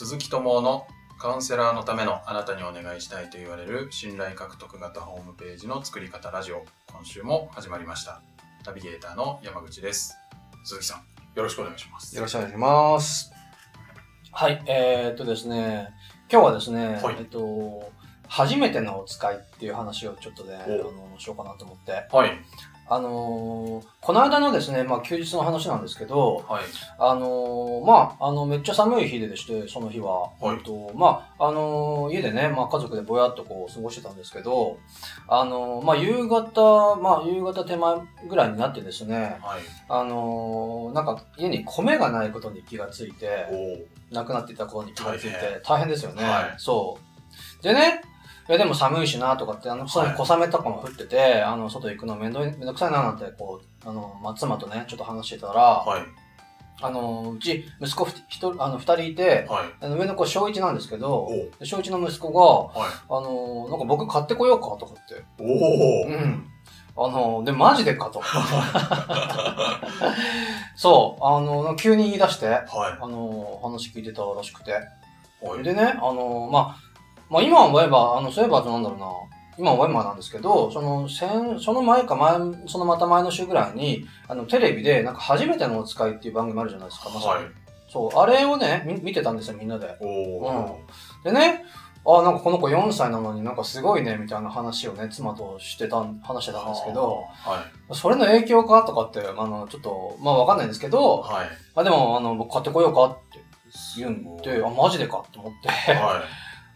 鈴木智のカウンセラーのためのあなたにお願いしたいと言われる信頼獲得型ホームページの作り方ラジオ。今週も始まりました。ナビゲーターの山口です。鈴木さんよろしくお願いします。よろしくお願いします。はい、えー、っとですね、今日はですね、はい。えっと、初めてのお使いっていう話をちょっとね、あおの、しようかなと思って。はいあのーこの間のですね、まあ休日の話なんですけど、はい。あのーまあ、あの、めっちゃ寒い日ででして、その日は。はい。と、まあ、あのー家でね、まあ家族でぼやっとこう過ごしてたんですけど、あのーまあ夕方、まあ夕方手前ぐらいになってですね、はい。あのーなんか家に米がないことに気がついて、おなくなっていたことに気がついて大変。大変ですよね、はい。そう。でねいやでも寒いしなとかってあの小雨とかも降ってて、あの外行くのめんどいめんどくさいななんてこうあの、まあ、妻とねちょっと話してたら、はい。あのうち息子ふひとあの2人いてはい。あの上の子小1なんですけどおで小1の息子がはい。あのなんか僕買ってこようかとかって。おおうん。あのでマジでかと そう。あの急に言い出してはい。あの話聞いてたらしくて。はい。でね、あの、まあ、まあ今思えば、あの、そういえばなんだろうな、今思えばなんですけど、その、先、その前か前、そのまた前の週ぐらいに、あの、テレビで、なんか初めてのお使いっていう番組あるじゃないですか、まさに。はい。そう、あれをね、み見てたんですよ、みんなで。おおでね、あ、なんかこの子4歳なのになんかすごいね、みたいな話をね、妻としてたん、話してたんですけど、はい。それの影響かとかって、あの、ちょっと、まあわかんないんですけど、はい。まあでも、あの、僕買ってこようかって言うんで、あ、マジでかって思って、は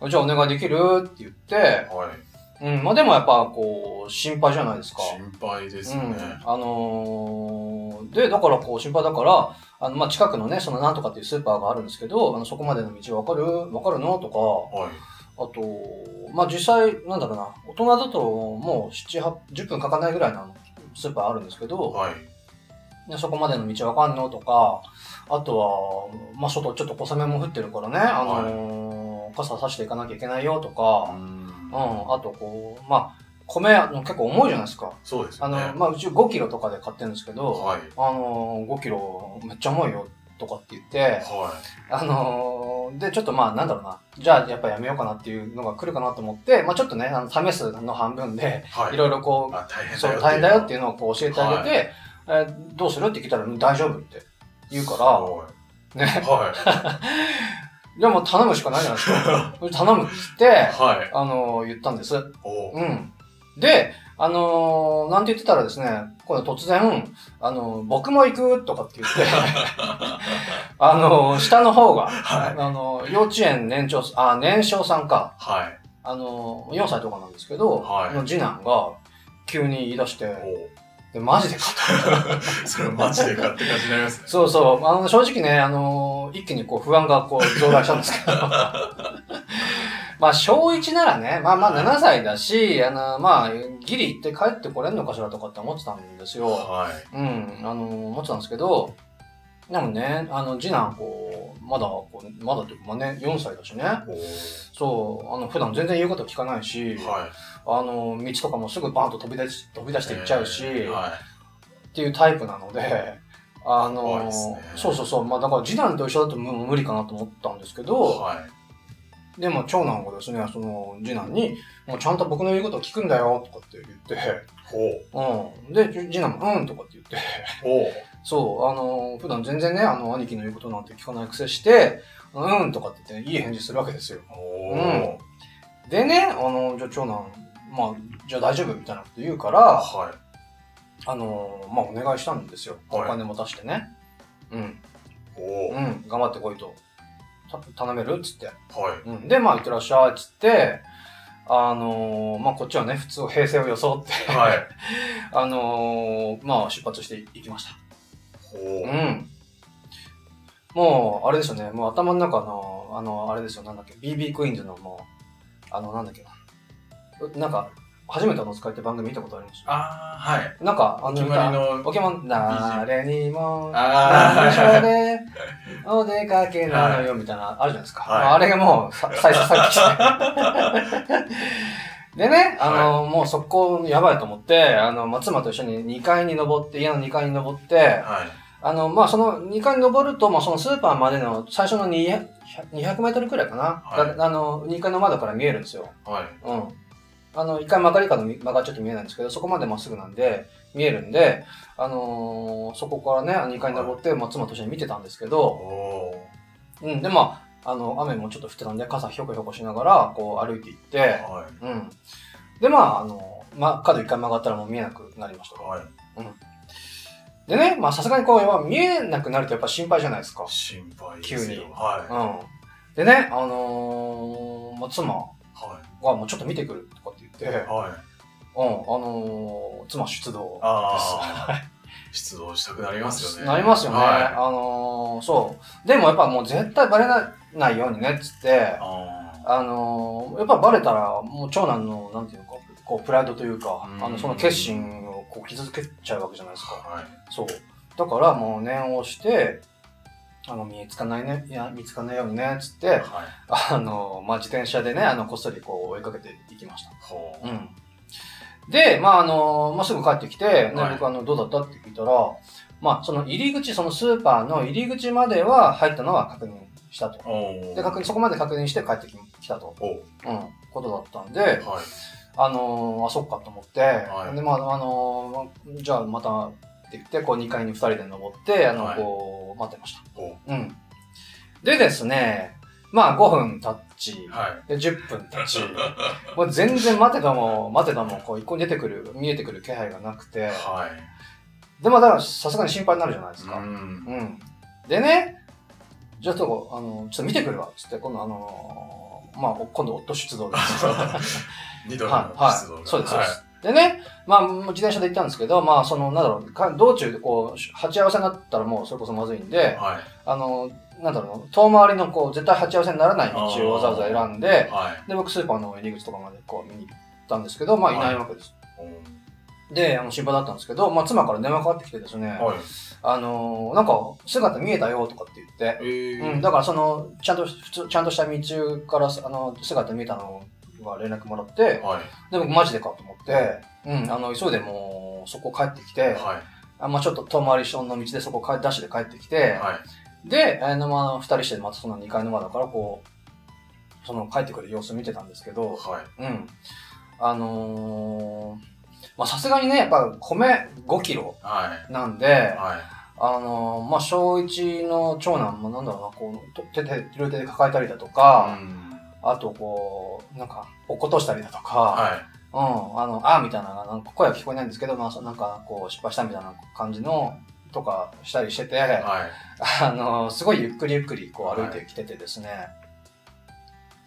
じゃあお願いできる？って言って、いはい。うん、まあでもやっぱこう、心配じゃないですか。心配ですね。うん、あのーで、だからこう心配だから、あの、まあ近くのね、そのなんとかっていうスーパーがあるんですけど、あのそこまでの道わかる？わかるの？とか、はい。あと、まあ実際、なんだろうな、大人だともう7、8 10分かかんないぐらいのスーパーあるんですけど、はい。でそこまでの道わかんの？とか、あとは、まあ外ちょっと小雨も降ってるからね、あのー傘差していかなきゃいけないよとか、うん。うん、あとこう、まあ、米あの結構重いじゃないですか。あの、そうですよね。まあ、うち5キロとかで買ってるんですけど、はい。あのー、5キロめっちゃ重いよとかって言って、はあのー、で、ちょっとまあ、なんだろうな、じゃあやっぱやめようかなっていうのが来るかなと思って、まあちょっとね、あの試すの半分で、いはい。いろいろこう、あ大変だよそう大変だよっていいうのをこう教えてあげて、えーどうする？って聞いたらうん大丈夫って言うかはら、ね、い はいでも頼むしかないじゃないですか。頼むっつって、はい。あのー言ったんです。おう。ん。で、あのーなんて言ってたらですね、今度突然、あのー僕も行くとかって言って、あのー下の方が、はい。あのー幼稚園年長、あ、年少さんか、はい。あのー4歳とかなんですけど、はい。の次男が急に言い出して、おでマジでか それマジでかって感じになりますねと。そうそう、あの、正直ね、あのー一気にこう不安がこう増大したんですけど、まあ、小1ならね、まあまあ7歳だし、あの、まあ、ギリ行って帰ってこれんのかしらとかって思ってたんですよ。はいうん、あの、思ってたんですけど、でもね、あの、次男、こう、まだ、こう、まだというか、まあね、4歳だしね。おそう、あの、普段全然言うこと聞かないし、はあの、道とかもすぐバンと飛び出し、飛び出していっちゃうし、えーはい。っていうタイプなので、あの、ね。そうそうそう、まあだから次男と一緒だと無無理かなと思ったんですけど、はい。でも長男がですね、その次男に、もうちゃんと僕の言うことを聞くんだよ、とかって言って、ほう。ん。で、次男も、うん、とかって言って、そう、あの、普段全然ね、あの、兄貴の言うことなんて聞かないくせして、うん、とかって言って、いい返事するわけですよ。うんでね、あの、じゃあ長男、まあ、じゃあ大丈夫みたいなこと言うから、はいあの、まあ、お願いしたんですよ。おはい金も出してね。うん。ほうん、頑張ってこいと。た頼めるっつって。うはいうん。で、まあ、行ってらっしゃいっつって、あのまあ、こっちはね、普通、平成を装って、はい あのまあ、出発していきました。ほう。うん。もう、あれですよね、もう頭の中の、あの、あれですよ、なんだっけ、BB クイーンズのもう、あの、なんだっけ。な。なんか、初めてのお使いって番組見たことありますああはい。なんか、あお決まりのポケモン、誰にも、あ内緒あで、お出かけなのよ、みたいな、あるじゃないですか。はい。まああれがもう、さ最初さっきして。でね、あの、もう速攻やばいと思って、あの、松間と一緒に2階に登って、家の2階に登って、はいあの、まあ、その2階に登ると、まあ、そのスーパーまでの最初の200 200メートルくらいかな、はいがあの、2階の窓から見えるんですよ。はい。うん。あの、1階曲がり角曲がっちゃって見えないんですけど、そこまでまっすぐなんで、見えるんで、あのーそこからね、2階に登って、まあ、妻と一緒に見てたんですけおど、おうん、で、まあ、あの、雨もちょっと降ってたんで、傘ひょこひょこしながら、こう歩いていって、ー。はい。うん。で、まあ、あの、まあ、角1回曲がったらもう見えなくなりましたと。はい。でね、まあ、さすがにこう、やっぱ見えなくなるとやっぱ心配じゃないですか。心配ですよ。急にはうん。でね、あのーまあ、妻い。はがもうちょっと見てくるとかって言って、い。はい。うん、あのー妻出動です。ああ。出動したくなりますよね。なりますよね。はい。あのーそう。でもやっぱもう絶対バレないようにねっつって、ああのーやっぱバレたらもう長男の、なんていうのか、こう、プライドというか、うんあの、その決心をこう傷つけちゃうわけじゃないですか。あ。はい。そう。だからもう念をして、あの、見つかんないね、いや、見つかんないようにね、つって、はい。あの、まあ、自転車でね、あの、こっそりこう追いかけていきました。ほう。うん。で、まあ、あの、まあ、すぐ帰ってきて、ねはい僕、あの、どうだったって聞いたら、まあ、その入り口、そのスーパーの入り口までは入ったのは確認したと。で、確認、そこまで確認して帰ってききたと。おううん。ことだったんで、はい。あのーあ、そっかと思って、はいで、まあ、あのーまじゃあまたって言って、こう2階に2人で登って、あの、はいこう、待ってました。おううん。でですね、まあ5分経ち、はい。で10分経ち、もう全然待てども、待てども、こう一向に出てくる、見えてくる気配がなくて、はい。で、まあだからさすがに心配になるじゃないですか。うん。うん。でね、じゃあちょっと、あの、ちょっと見てくるわ、つって、今度あのーまあ、今度夫出動です。二度のはい、はい出動が。そうです、そうで。でね、まあ、自転車で行ったんですけど、まあ、その、なんだろう、か道中でこう、鉢合わせになったらもうそれこそまずいんで、はい。あの、なんだろう、遠回りのこう、絶対鉢合わせにならない道をわざわざ選んで、はい。で、僕スーパーの入り口とかまでこう見に行ったんですけど、まあ、いないわけです。おうで、あの、心配だったんですけど、まあ、妻から電話かかってきてですね、はい。あの、なんか、姿見えたよとかって言って、えーうん、だからその、ちゃんと、普通、ちゃんとした道から、あの、姿見えたのが連絡もらって、はい。で、僕マジでかと思って、うん、あの、急いでもう、そこ帰ってきて、はい。あまあちょっと遠回りションの道でそこ帰ダッシュで帰ってきて、はい。で、あの、まあ二人してまたその2階の窓からこう、その帰ってくる様子見てたんですけど、はい。うん。あのーまあさすがにね、やっぱ米5キロはい。なんで、はい。あのーまあ小1の長男もなんだろうな、こう、と手で、両手で抱えたりだとか、うんあとこう、なんか、落っことしたりだとか、はい。うん、あの、あーみたいな、なんか声は聞こえないんですけど、まあ、そなんか、こう、失敗したみたいな感じの、とかしたりしてて、はい。あの、すごいゆっくりゆっくり、こう、歩いてきててですね。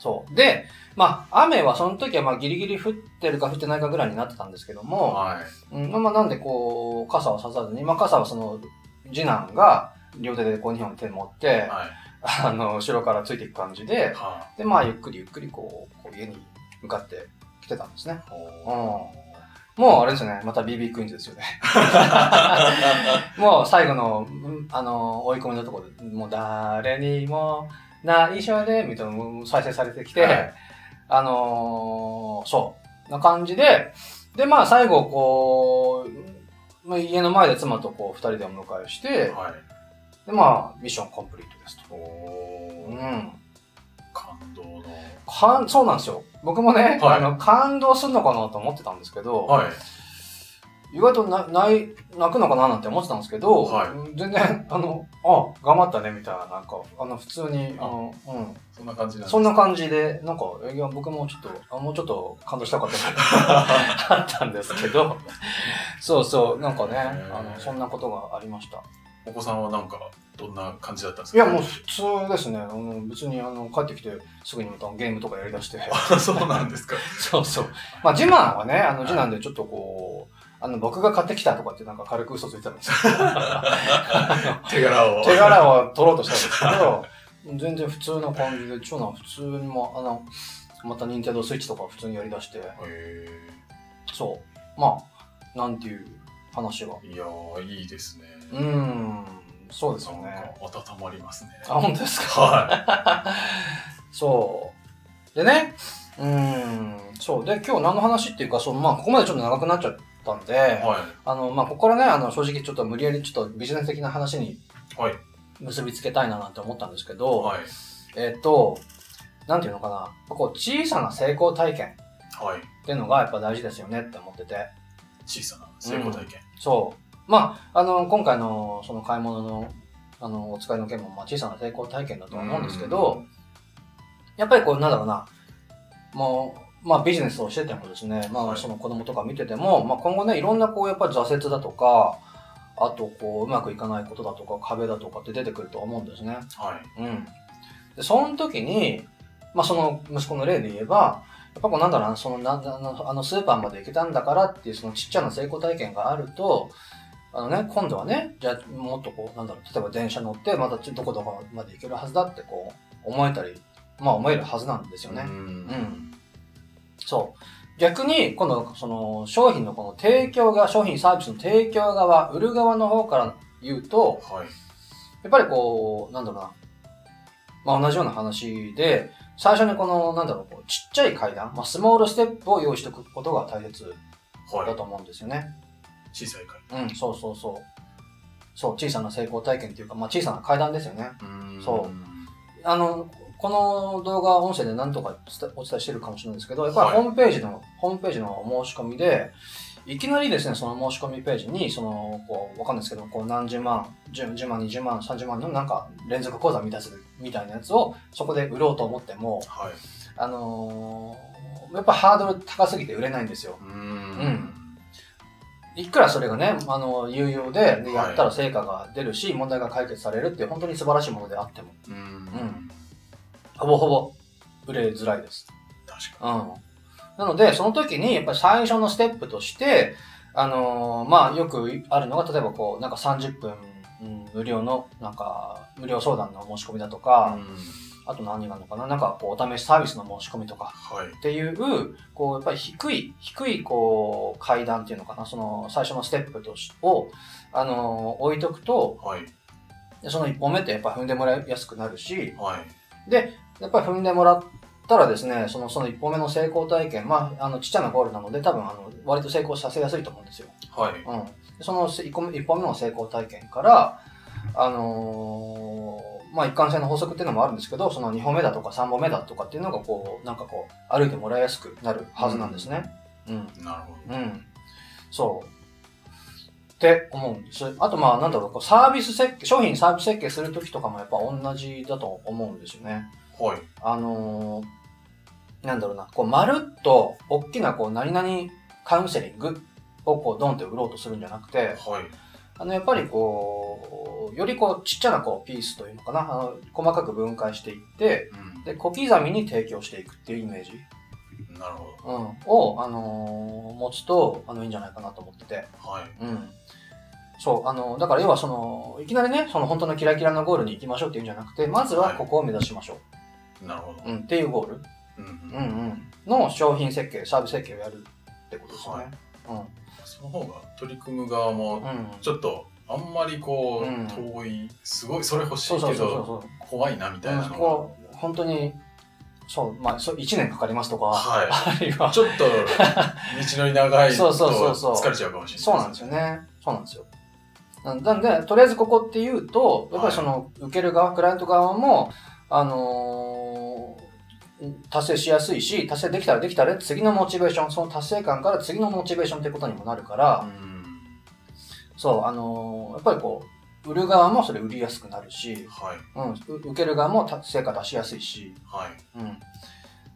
そう。で、まあ、雨はその時は、まあ、ギリギリ降ってるか降ってないかぐらいになってたんですけども、はい。うん、まあ、なんで、こう、傘をささずに、まあ、傘はその、次男が、両手でこう、2本手持って、はい。あの、後ろからついていく感じで、はで、まあ、ゆっくりゆっくり、こう、こう家に向かって来てたんですね。あうんもうあれですね、また BB クイーンズですよね。もう最後の、うんあの、追い込みのところで、もう誰にも内緒で、みたいなのが再生されてきて、はいあのーそう、な感じで、で、まあ最後、こう、まあ、家の前で妻とこう二人でお迎えして、はい。で、まあミッションコンプリートですと。おーうん。感動の。かん、そうなんですよ。僕もね、はいあの、感動するのかなと思ってたんですけど、はい。意外とな泣い泣くのかななんて思ってたんですけど、はいうん全然、あの、あ、頑張ったねみたいな、なんか、あの、普通に、あの、うん、そんな感じなんそんな感じで、なんか、いや、僕もちょっと、あもうちょっと感動したかったな あったんですけど、そうそう、なんかね、あの、そんなことがありました。お子さんはなんか、どんな感じだったんですいや、かもう普通ですね。あの別に、あの、帰ってきて、すぐにまたゲームとかやりだして。あそうなんですか。そうそう。まあ、次男はね、あの、次男でちょっとこう、あの、僕が買ってきたとかってなんか軽く嘘ついてたんですよ。手柄を。手柄を取ろうとしたんですけど、全然普通な感じで、長男は普通にも、あの、また任天堂スイッチとか普通にやりだして、へそう。まあ、なんていう話が。ーいやー、いいですね。うーん、そうですよね。か、温まりますね。あ、本当ですか？は そう。でね、うーん、そう。で、今日何の話っていうか、そのまあ、ここまでちょっと長くなっちゃっったんで、はい。あの、まあ、ここからね、あの、正直ちょっと無理やりちょっとビジネス的な話にはい。結びつけたいななんて思ったんですけど、はい。えっと、なんていうのかな、こう、小さな成功体験はい。っていうのがやっぱ大事ですよねって思ってて、小さな成功体験。そう。まあ、あの、今回のその買い物の、あの、お使いの件も、まあ、小さな成功体験だとは思うんですけど、やっぱりこう、なんだろうな、もう、まあ、ビジネスをしててもですね、まあ、はいその子供とか見てても、まあ、今後ね、いろんなこう、やっぱり挫折だとか、あと、こう、うまくいかないことだとか、壁だとかって出てくると思うんですね。はい。うん。で、その時に、まあ、その息子の例で言えば、やっぱこうなんだろうな、そのなあのスーパーまで行けたんだからっていうそのちっちゃな成功体験があると、あのね、今度はね、じゃあもっとこう、なんだろう、例えば電車乗って、またちょどこどこまで行けるはずだってこう、思えたり、まあ思えるはずなんですよね。うんうんそう。逆に、今度、その、商品のこの提供側、商品サービスの提供側、売る側の方から言うと、はい。やっぱりこう、なんだろうな。まあ同じような話で、最初にこの、なんだろう、こうちっちゃい階段、まあスモールステップを用意しておくことが大切はい。だと思うんですよね。小さい階うん、そうそうそう。そう、小さな成功体験っていうか、まあ小さな階段ですよね。段。そうあの、この動画、音声で何とかお伝えしてるかもしれないですけど、やっぱりはいホームページの、ホームページの申し込みで、いきなりですね、その申し込みページに、その、こう、わかんないですけど、こう何十万、10, 10万、20万、30万のなんか連続講座みたいなやつみたいなやつをそこで売ろうと思っても、はい。あのーやっぱハードル高すぎて売れないんですよ。う。うんいくらそれがね、あの、有用で、でやったら成果が出るし、問題が解決されるっていう本当に素晴らしいものであっても、うん。んほぼほぼ売れづらいです。確かうん。なので、その時に、やっぱり最初のステップとして、あのーまあ、よくあるのが、例えばこう、なんか30分、うん無料の、なんか、無料相談の申し込みだとに。か、うんあと何があるのかな、なんかこう、お試しサービスの申し込みとかはい。っていう、こう、やっぱり低い、低い、こう、階段っていうのかな、その、最初のステップとしを、あのー置いとくと、はい。でその一歩目ってやっぱ踏んでもらいやすくなるし、はい。で、やっぱり踏んでもらったらですね、その、その一歩目の成功体験、まあ、あの、ちっちゃなゴールなので、多分、あの、割と成功させやすいと思うんですよ。はい。うん。でその一個目一歩目の成功体験から、あのーまあ、一貫性の法則っていうのもあるんですけど、その2歩目だとか3歩目だとかっていうのが、こう、なんかこう、歩いてもらいやすくなるはずなんですね。うん。なるほど。うん。そう。って思うんです。あと、まあ、なんだろう、こうサービス設計、商品サービス設計するときとかもやっぱ同じだと思うんですよね。はい。あのーなんだろうな、こう、まるっと、大きな、こう、何々カウンセリングを、こう、ドンって売ろうとするんじゃなくて、はい。あの、やっぱりこう、よりこう、ちっちゃな、こう、ピースというのかな、あの、細かく分解していって、うん。で、小刻みに提供していくっていうイメージ、なるほど。うん、を、あのー持つと、あの、いいんじゃないかなと思ってて、はい。うん。そう、あの、だから要はその、いきなりね、その本当のキラキラなゴールに行きましょうっていうんじゃなくて、まずはここを目指しましょなるほど。う。うん、っていうゴール。うん。ううんんうん。の商品設計、サービス設計をやるってことですよね。その方が取り組む側もうん。うん。ちょっとあんまりこう、うん遠いすごいそれ欲しいうけど。怖いなみたいなのが、本当に、そう、まあ、そう1年かかりますとか、はい は、ちょっと道のり長いと そうそうそうそう疲れちゃうかもしれないそうなんですよね。そうなんですよ。なんなんで、とりあえずここっていうと、やっぱりその、受ける側、クライアント側も、あのー達成しやすいし、達成できたらできたら、次のモチベーション、その達成感から次のモチベーションってことにもなるから、うんそう、あのーやっぱりこう、売る側もそれ売りやすくなるし、はいうん、う受ける側も達成果出しやすいし、はいうん。っ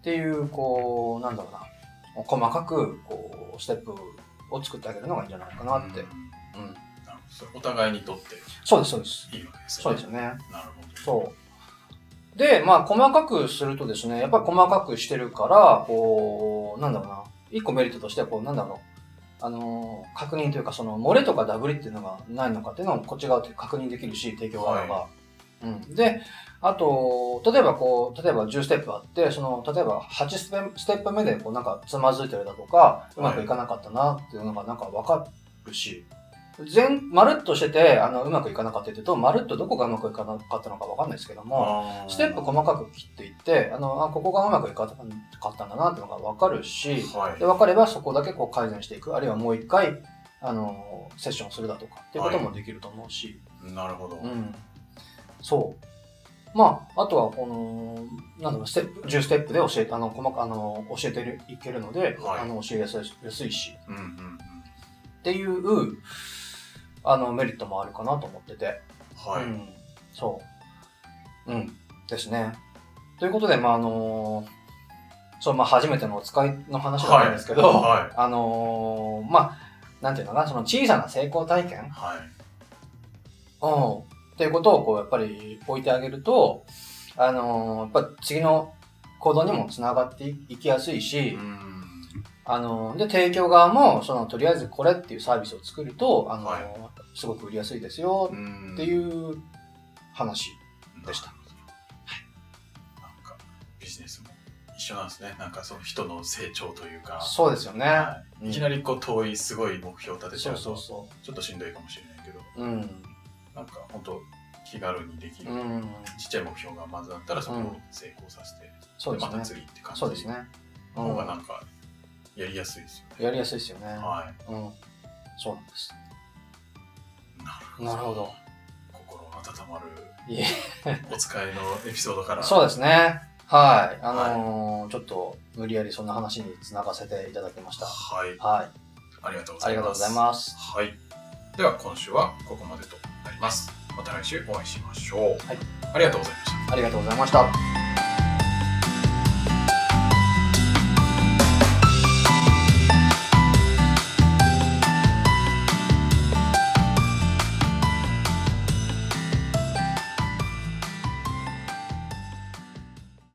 ていう、こう、なんだろうな、細かく、こう、ステップを作ってあげるのがいいんじゃないかなって。うんうん。お互いにとってそうです、そうです。いいわけですよねそうですよね。なるほそう。で、まあ、細かくするとですね、やっぱり細かくしてるから、こう、なんだろうな、一個メリットとしては、こう、なんだろう、あのー確認というか、その、漏れとかダブりっていうのがないのかっていうのも、こっち側で確認できるし、提供側が。うん。で、あと、例えばこう、例えば10ステップあって、その、例えば8ステップステップ目で、こう、なんか、つまずいてるだとか、うまくいかなかったなっていうのが、なんかわかるし、全、まるっとしてて、あの、うまくいかなかったっていうと、まるっとどこがうまくいかなかったのかわかんないですけども、ステップ細かく切っていって、あの、あ、ここがうまくいかなかったんだなっていうのがわかるし、はいで、。分かればそこだけこう改善していく。あるいはもう一回、あの、セッションするだとかっていうこともできると思うし、なるほど。うん。そう。まあ、あとはこの、なんだろう、ステップ、10ステップで教えて、あの、細か、あの、教えてるいけるので、はいあの、教えやすいやすいし、うんうんうん。っていう、あの、メリットもあるかなと思ってて。はい。うん。そう。うん。ですね。ということで、まあ、あのそう、まあ、初めてのお使いの話なんですけど、はい。あのーまあ、なんていうのかな、その小さな成功体験、はい。うん、っていうことをこう、やっぱり置いてあげると、あのーやっぱ次の行動にもつながっていきやすいし、うん。あのーで、提供側も、その、とりあえずこれっていうサービスを作ると、あのーはいすごく売りやすいですようんっていう話でした。なんか、ビジネスも一緒なんですね。なんかその人の成長というか。そうですよね。はいうんいきなりこう遠いすごい目標を立てちゃうと、そうそちょっとしんどいかもしれないけど、う。うん。なんか本当気軽にできる、うん。ちっちゃい目標がまずあったらそこうんを成功させて、そうですね。また次って感じそうですね。方がん。なんかやりやすいですよね。やりやすいですよね。はうん。そうなんです。い。なるほど。心温まる お使いのエピソードから。そうですね。はい。あのーちょっと無理やりそんな話につながせていただきました。はい。はい。ありがとうごありがとうございます。ざいます。はい。では今週はここまでとなります。また来週お会いしましょう。はい。ありがとうございました。ありがとうございました。